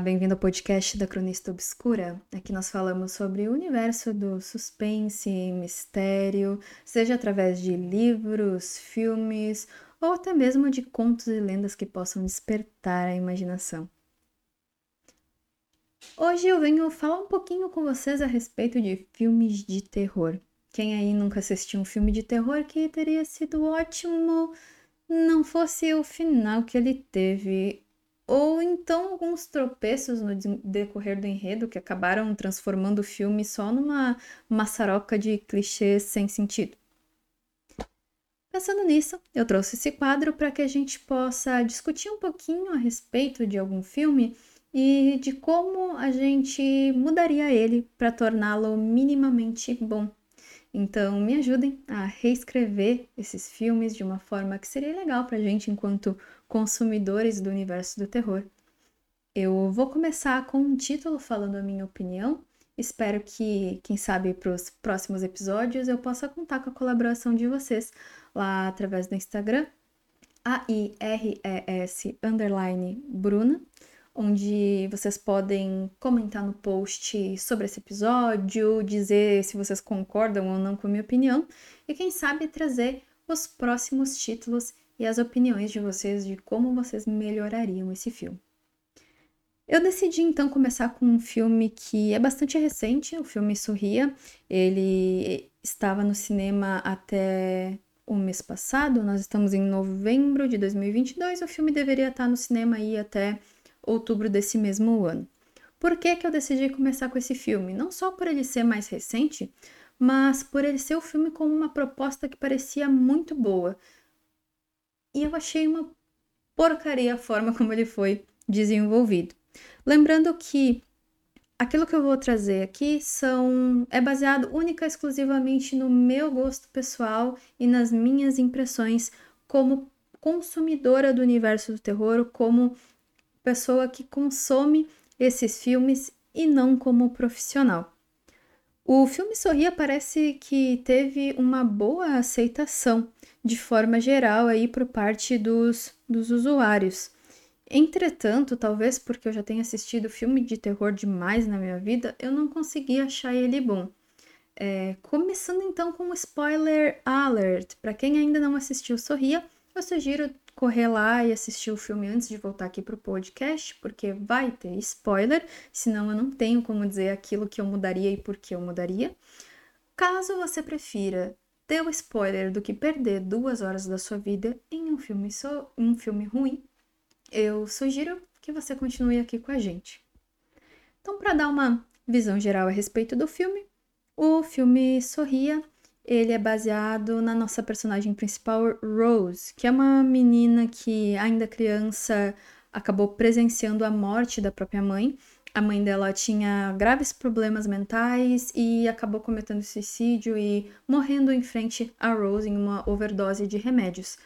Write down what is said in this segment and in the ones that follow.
Bem-vindo ao podcast da Cronista Obscura. Aqui nós falamos sobre o universo do suspense, mistério, seja através de livros, filmes ou até mesmo de contos e lendas que possam despertar a imaginação. Hoje eu venho falar um pouquinho com vocês a respeito de filmes de terror. Quem aí nunca assistiu um filme de terror que teria sido ótimo não fosse o final que ele teve ou então alguns tropeços no decorrer do enredo que acabaram transformando o filme só numa maçaroca de clichês sem sentido. Pensando nisso, eu trouxe esse quadro para que a gente possa discutir um pouquinho a respeito de algum filme e de como a gente mudaria ele para torná-lo minimamente bom. Então, me ajudem a reescrever esses filmes de uma forma que seria legal para a gente enquanto consumidores do universo do terror. Eu vou começar com um título falando a minha opinião. Espero que, quem sabe, para os próximos episódios eu possa contar com a colaboração de vocês lá através do Instagram, A-I-R-E-S underline Bruna, onde vocês podem comentar no post sobre esse episódio, dizer se vocês concordam ou não com a minha opinião e, quem sabe, trazer os próximos títulos e as opiniões de vocês de como vocês melhorariam esse filme. Eu decidi então começar com um filme que é bastante recente, o filme Sorria. Ele estava no cinema até o mês passado, nós estamos em novembro de 2022, o filme deveria estar no cinema aí até outubro desse mesmo ano. Por que, que eu decidi começar com esse filme? Não só por ele ser mais recente, mas por ele ser o um filme com uma proposta que parecia muito boa, e eu achei uma porcaria a forma como ele foi desenvolvido. Lembrando que aquilo que eu vou trazer aqui são é baseado única e exclusivamente no meu gosto pessoal e nas minhas impressões como consumidora do universo do terror, como pessoa que consome esses filmes e não como profissional. O filme Sorria parece que teve uma boa aceitação de forma geral aí por parte dos, dos usuários. Entretanto, talvez porque eu já tenha assistido filme de terror demais na minha vida, eu não consegui achar ele bom. É, começando então com um spoiler alert. Para quem ainda não assistiu Sorria, eu sugiro correr lá e assistir o filme antes de voltar aqui para o podcast, porque vai ter spoiler, senão eu não tenho como dizer aquilo que eu mudaria e por que eu mudaria. Caso você prefira ter o spoiler do que perder duas horas da sua vida em um filme, so, um filme ruim, eu sugiro que você continue aqui com a gente. Então, para dar uma visão geral a respeito do filme, o filme Sorria ele é baseado na nossa personagem principal, Rose, que é uma menina que, ainda criança, acabou presenciando a morte da própria mãe. A mãe dela tinha graves problemas mentais e acabou cometendo suicídio e morrendo em frente a Rose em uma overdose de remédios.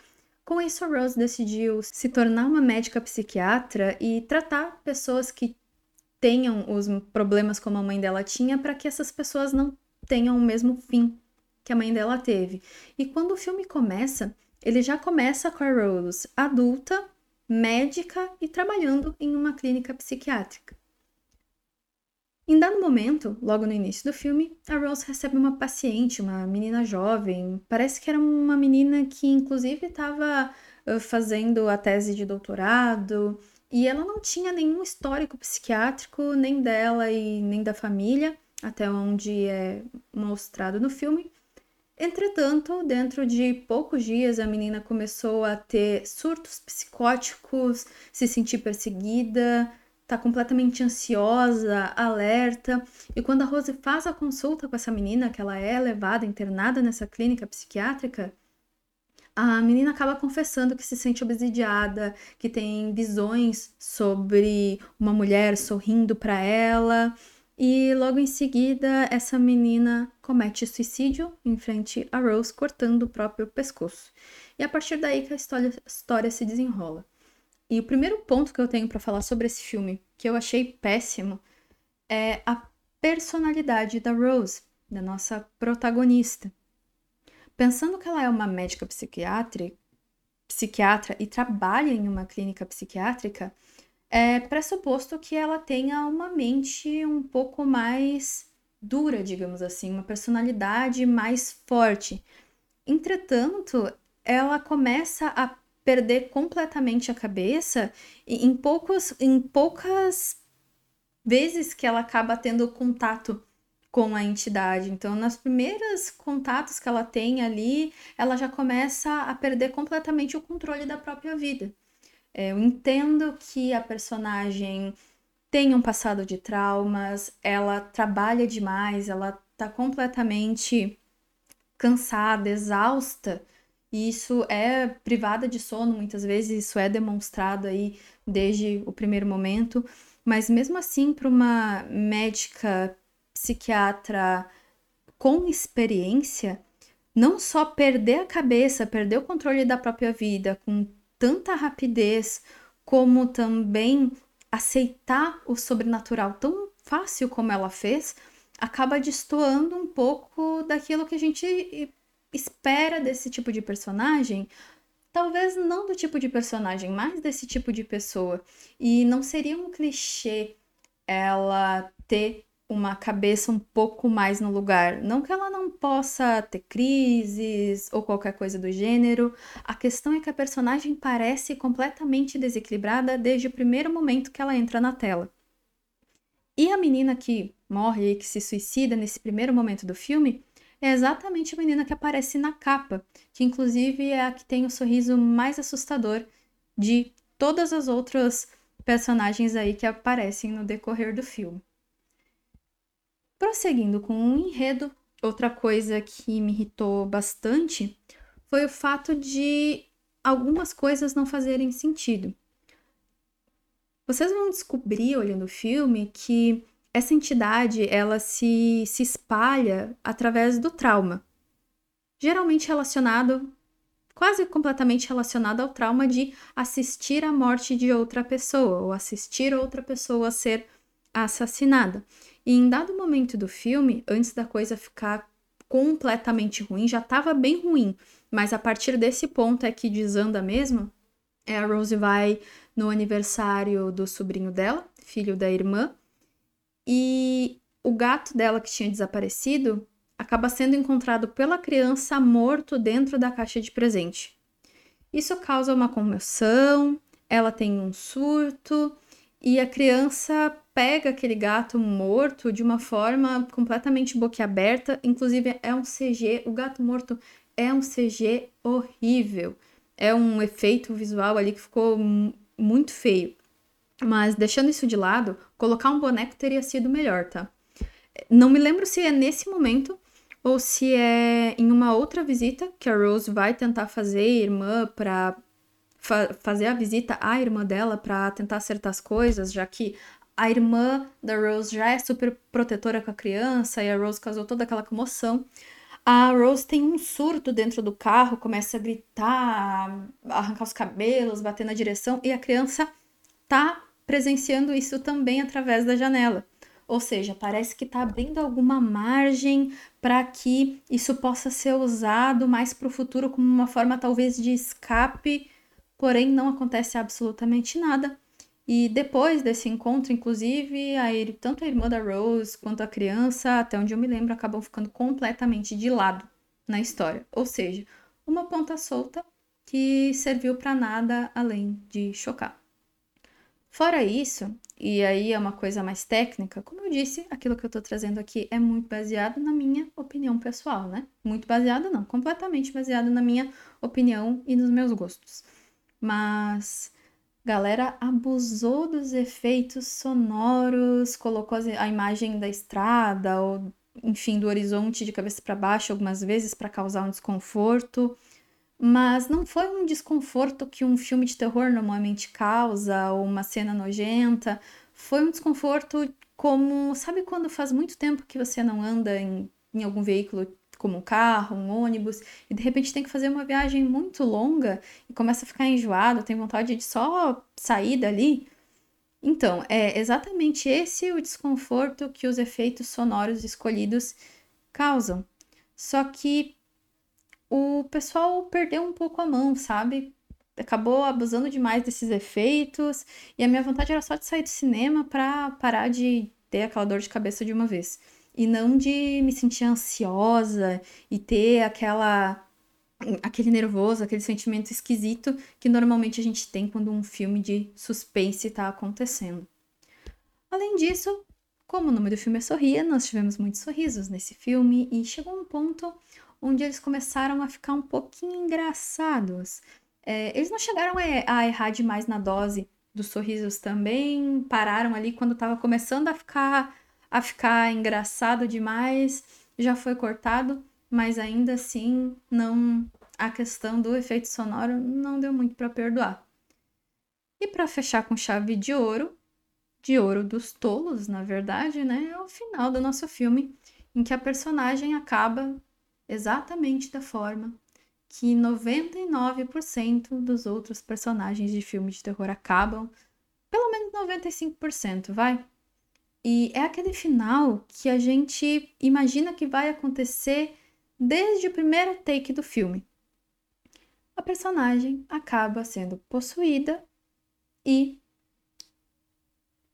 Com isso, a Rose decidiu se tornar uma médica psiquiatra e tratar pessoas que tenham os problemas como a mãe dela tinha, para que essas pessoas não tenham o mesmo fim que a mãe dela teve. E quando o filme começa, ele já começa com a Rose adulta, médica e trabalhando em uma clínica psiquiátrica. Em dado momento, logo no início do filme, a Rose recebe uma paciente, uma menina jovem. Parece que era uma menina que, inclusive, estava fazendo a tese de doutorado e ela não tinha nenhum histórico psiquiátrico, nem dela e nem da família, até onde é mostrado no filme. Entretanto, dentro de poucos dias, a menina começou a ter surtos psicóticos, se sentir perseguida, tá completamente ansiosa, alerta. E quando a Rose faz a consulta com essa menina, que ela é levada, internada nessa clínica psiquiátrica, a menina acaba confessando que se sente obsidiada, que tem visões sobre uma mulher sorrindo para ela e logo em seguida, essa menina comete suicídio em frente a Rose, cortando o próprio pescoço. E é a partir daí que a história, a história se desenrola. E o primeiro ponto que eu tenho para falar sobre esse filme, que eu achei péssimo, é a personalidade da Rose, da nossa protagonista. Pensando que ela é uma médica psiquiatra, psiquiatra e trabalha em uma clínica psiquiátrica, é pressuposto que ela tenha uma mente um pouco mais dura, digamos assim, uma personalidade mais forte. Entretanto, ela começa a perder completamente a cabeça em poucos, em poucas vezes que ela acaba tendo contato com a entidade. Então, nas primeiras contatos que ela tem ali, ela já começa a perder completamente o controle da própria vida. Eu entendo que a personagem tem um passado de traumas, ela trabalha demais, ela tá completamente cansada, exausta, e isso é privada de sono muitas vezes, isso é demonstrado aí desde o primeiro momento, mas mesmo assim, para uma médica psiquiatra com experiência, não só perder a cabeça, perder o controle da própria vida com tanta rapidez, como também aceitar o sobrenatural tão fácil como ela fez, acaba destoando um pouco daquilo que a gente espera desse tipo de personagem. Talvez não do tipo de personagem, mas desse tipo de pessoa. E não seria um clichê ela ter uma cabeça um pouco mais no lugar. Não que ela não possa ter crises ou qualquer coisa do gênero. A questão é que a personagem parece completamente desequilibrada desde o primeiro momento que ela entra na tela. E a menina que morre e que se suicida nesse primeiro momento do filme é exatamente a menina que aparece na capa, que inclusive é a que tem o sorriso mais assustador de todas as outras personagens aí que aparecem no decorrer do filme. Prosseguindo com o enredo, outra coisa que me irritou bastante foi o fato de algumas coisas não fazerem sentido. Vocês vão descobrir olhando o filme que essa entidade ela se, se espalha através do trauma, geralmente relacionado, quase completamente relacionado ao trauma de assistir à morte de outra pessoa ou assistir outra pessoa ser assassinada. E em dado momento do filme, antes da coisa ficar completamente ruim, já estava bem ruim, mas a partir desse ponto é que desanda mesmo. É, a Rose vai no aniversário do sobrinho dela, filho da irmã, e o gato dela que tinha desaparecido acaba sendo encontrado pela criança morto dentro da caixa de presente. Isso causa uma comoção, ela tem um surto e a criança pega aquele gato morto de uma forma completamente boquiaberta. Inclusive, é um CG. O gato morto é um CG horrível. É um efeito visual ali que ficou muito feio. Mas deixando isso de lado, colocar um boneco teria sido melhor, tá? Não me lembro se é nesse momento ou se é em uma outra visita que a Rose vai tentar fazer irmã para fa fazer a visita à irmã dela para tentar acertar as coisas, já que a irmã da Rose já é super protetora com a criança e a Rose causou toda aquela comoção. A Rose tem um surto dentro do carro, começa a gritar, arrancar os cabelos, bater na direção e a criança tá presenciando isso também através da janela. Ou seja, parece que está abrindo alguma margem para que isso possa ser usado mais para o futuro como uma forma talvez de escape, porém não acontece absolutamente nada. E depois desse encontro, inclusive, a, tanto a irmã da Rose quanto a criança, até onde eu me lembro, acabam ficando completamente de lado na história. Ou seja, uma ponta solta que serviu para nada além de chocar. Fora isso, e aí é uma coisa mais técnica, como eu disse, aquilo que eu tô trazendo aqui é muito baseado na minha opinião pessoal, né? Muito baseado não, completamente baseado na minha opinião e nos meus gostos. Mas galera abusou dos efeitos sonoros, colocou a imagem da estrada ou enfim do horizonte de cabeça para baixo algumas vezes para causar um desconforto, mas não foi um desconforto que um filme de terror normalmente causa ou uma cena nojenta, foi um desconforto como, sabe quando faz muito tempo que você não anda em, em algum veículo como um carro, um ônibus, e de repente tem que fazer uma viagem muito longa e começa a ficar enjoado, tem vontade de só sair dali. Então, é exatamente esse o desconforto que os efeitos sonoros escolhidos causam. Só que o pessoal perdeu um pouco a mão, sabe? acabou abusando demais desses efeitos, e a minha vontade era só de sair do cinema para parar de ter aquela dor de cabeça de uma vez. E não de me sentir ansiosa e ter aquela aquele nervoso, aquele sentimento esquisito que normalmente a gente tem quando um filme de suspense está acontecendo. Além disso, como o nome do filme é Sorria, nós tivemos muitos sorrisos nesse filme e chegou um ponto onde eles começaram a ficar um pouquinho engraçados. É, eles não chegaram a, errar demais na dose dos sorrisos também, pararam ali quando estava começando a ficar a ficar engraçado demais, já foi cortado, mas ainda assim não a questão do efeito sonoro não deu muito para perdoar. E para fechar com chave de ouro, de ouro dos tolos, na verdade, né, é o final do nosso filme, em que a personagem acaba exatamente da forma que 99% dos outros personagens de filme de terror acabam, pelo menos 95%, vai. E é aquele final que a gente imagina que vai acontecer desde o primeiro take do filme. A personagem acaba sendo possuída e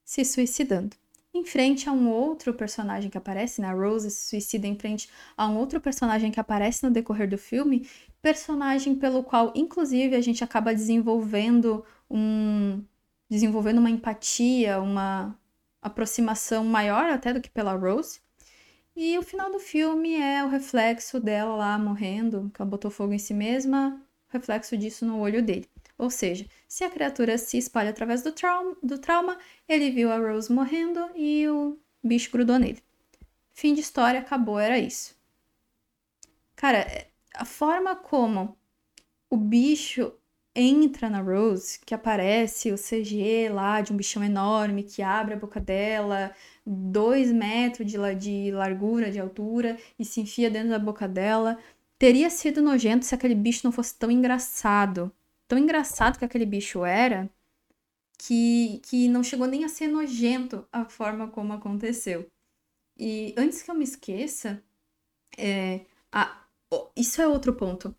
se suicidando em frente a um outro personagem que aparece, né? A Rose se suicida em frente a um outro personagem que aparece no decorrer do filme, personagem pelo qual, inclusive, a gente acaba desenvolvendo um desenvolvendo uma empatia, uma aproximação maior até do que pela Rose. E o final do filme é o reflexo dela lá morrendo, que ela botou fogo em si mesma, reflexo disso no olho dele. Ou seja, se a criatura se espalha através do trauma, do trauma, ele viu a Rose morrendo e o bicho grudou nele. Fim de história, acabou, era isso. Cara, é, a forma como o bicho entra na Rose, que aparece o CG lá de um bichão enorme que abre a boca dela, dois metros de, de largura, de altura, e se enfia dentro da boca dela, teria sido nojento se aquele bicho não fosse tão engraçado tão engraçado que aquele bicho era que, que não chegou nem a ser nojento a forma como aconteceu. E antes que eu me esqueça, é, a, isso é outro ponto.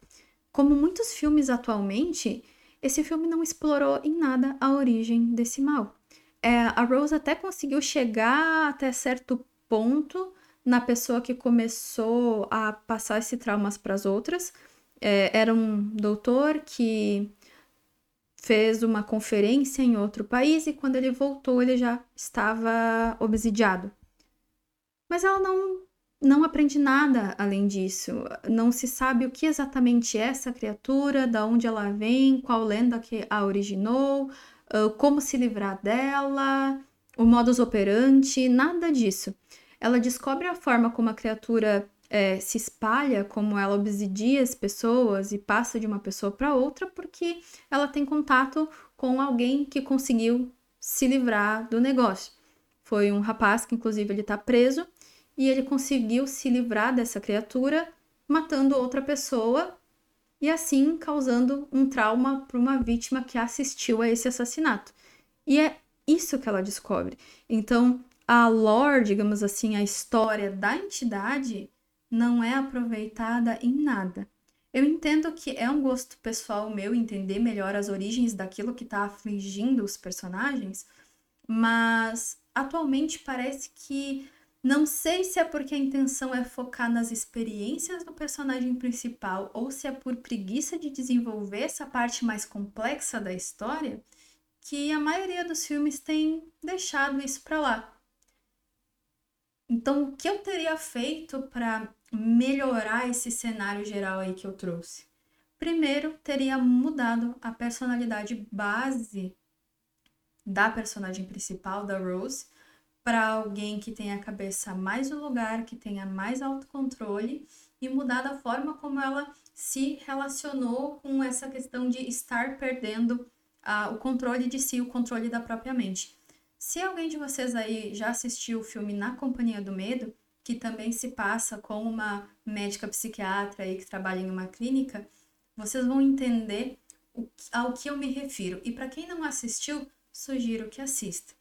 Como muitos filmes atualmente, esse filme não explorou em nada a origem desse mal. É, a Rose até conseguiu chegar até certo ponto na pessoa que começou a passar esse traumas para as outras, é, era um doutor que fez uma conferência em outro país e quando ele voltou ele já estava obsidiado. Mas ela não não aprende nada além disso. Não se sabe o que exatamente é essa criatura, da onde ela vem, qual lenda que a originou, como se livrar dela, o modus operandi, nada disso. Ela descobre a forma como a criatura é, se espalha, como ela obsidia as pessoas e passa de uma pessoa para outra, porque ela tem contato com alguém que conseguiu se livrar do negócio. Foi um rapaz que, inclusive, ele está preso e ele conseguiu se livrar dessa criatura matando outra pessoa e assim causando um trauma para uma vítima que assistiu a esse assassinato. E é isso que ela descobre. Então, a lore, digamos assim, a história da entidade não é aproveitada em nada. Eu entendo que é um gosto pessoal meu entender melhor as origens daquilo que está afligindo os personagens, mas atualmente parece que não sei se é porque a intenção é focar nas experiências do personagem principal ou se é por preguiça de desenvolver essa parte mais complexa da história, que a maioria dos filmes tem deixado isso para lá. Então, o que eu teria feito para melhorar esse cenário geral aí que eu trouxe? Primeiro, teria mudado a personalidade base da personagem principal, da Rose, para alguém que tenha a cabeça mais no lugar, que tenha mais autocontrole e mudar a forma como ela se relacionou com essa questão de estar perdendo o controle de si, o controle da própria mente. Se alguém de vocês aí já assistiu o filme Na Companhia do Medo, que também se passa com uma médica psiquiatra aí que trabalha em uma clínica, vocês vão entender ao que eu me refiro. E para quem não assistiu, sugiro que assista.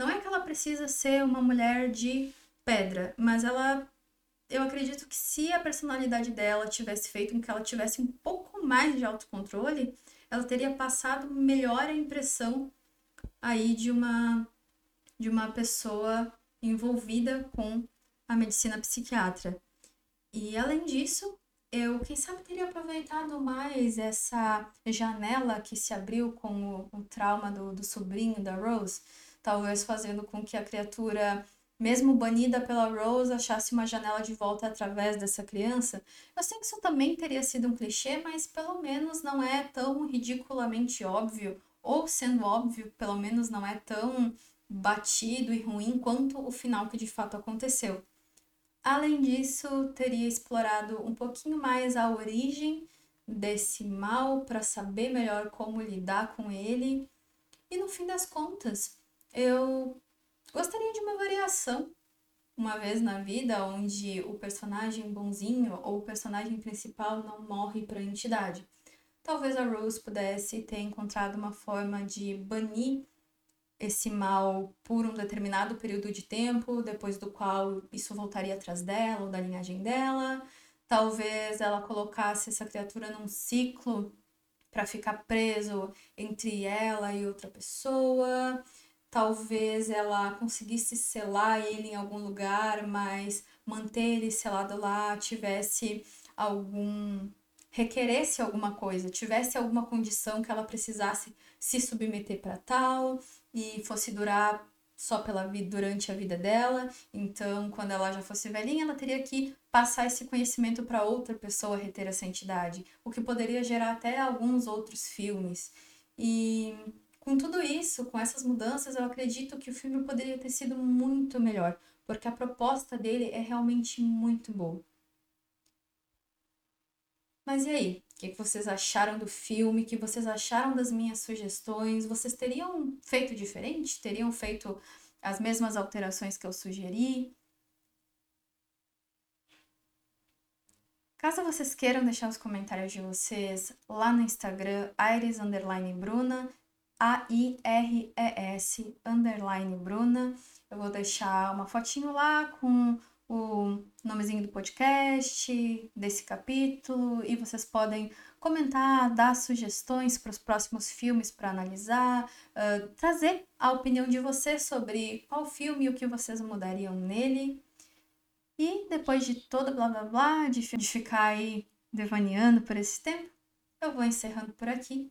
Não é que ela precisa ser uma mulher de pedra, mas ela eu acredito que se a personalidade dela tivesse feito com que ela tivesse um pouco mais de autocontrole, ela teria passado melhor a impressão aí de uma de uma pessoa envolvida com a medicina psiquiatra. E além disso, eu, quem sabe, teria aproveitado mais essa janela que se abriu com o, o trauma do, do sobrinho da Rose, talvez fazendo com que a criatura mesmo banida pela Rose, achasse uma janela de volta através dessa criança. Eu sei que isso também teria sido um clichê, mas pelo menos não é tão ridiculamente óbvio, ou sendo óbvio, pelo menos não é tão batido e ruim quanto o final que de fato aconteceu. Além disso, teria explorado um pouquinho mais a origem desse mal para saber melhor como lidar com ele. E no fim das contas, eu Gostaria de uma variação, uma vez na vida, onde o personagem bonzinho ou o personagem principal não morre para a entidade. Talvez a Rose pudesse ter encontrado uma forma de banir esse mal por um determinado período de tempo, depois do qual isso voltaria atrás dela ou da linhagem dela. Talvez ela colocasse essa criatura num ciclo para ficar preso entre ela e outra pessoa talvez ela conseguisse selar ele em algum lugar, mas manter ele selado lá tivesse algum requeresse alguma coisa, tivesse alguma condição que ela precisasse se submeter para tal e fosse durar só pela vida durante a vida dela. Então, quando ela já fosse velhinha, ela teria que passar esse conhecimento para outra pessoa reter essa entidade, o que poderia gerar até alguns outros filmes. E com tudo isso, com essas mudanças, eu acredito que o filme poderia ter sido muito melhor, porque a proposta dele é realmente muito boa. Mas e aí? O que vocês acharam do filme? O que vocês acharam das minhas sugestões? Vocês teriam feito diferente? Teriam feito as mesmas alterações que eu sugeri? Caso vocês queiram deixar os comentários de vocês lá no Instagram, Bruna, a-I-R-E-S, underline Bruna. Eu vou deixar uma fotinho lá com o nomezinho do podcast, desse capítulo, e vocês podem comentar, dar sugestões para os próximos filmes para analisar, uh, trazer a opinião de vocês sobre qual filme e o que vocês mudariam nele. E depois de todo blá blá blá, de, de ficar aí devaneando por esse tempo, eu vou encerrando por aqui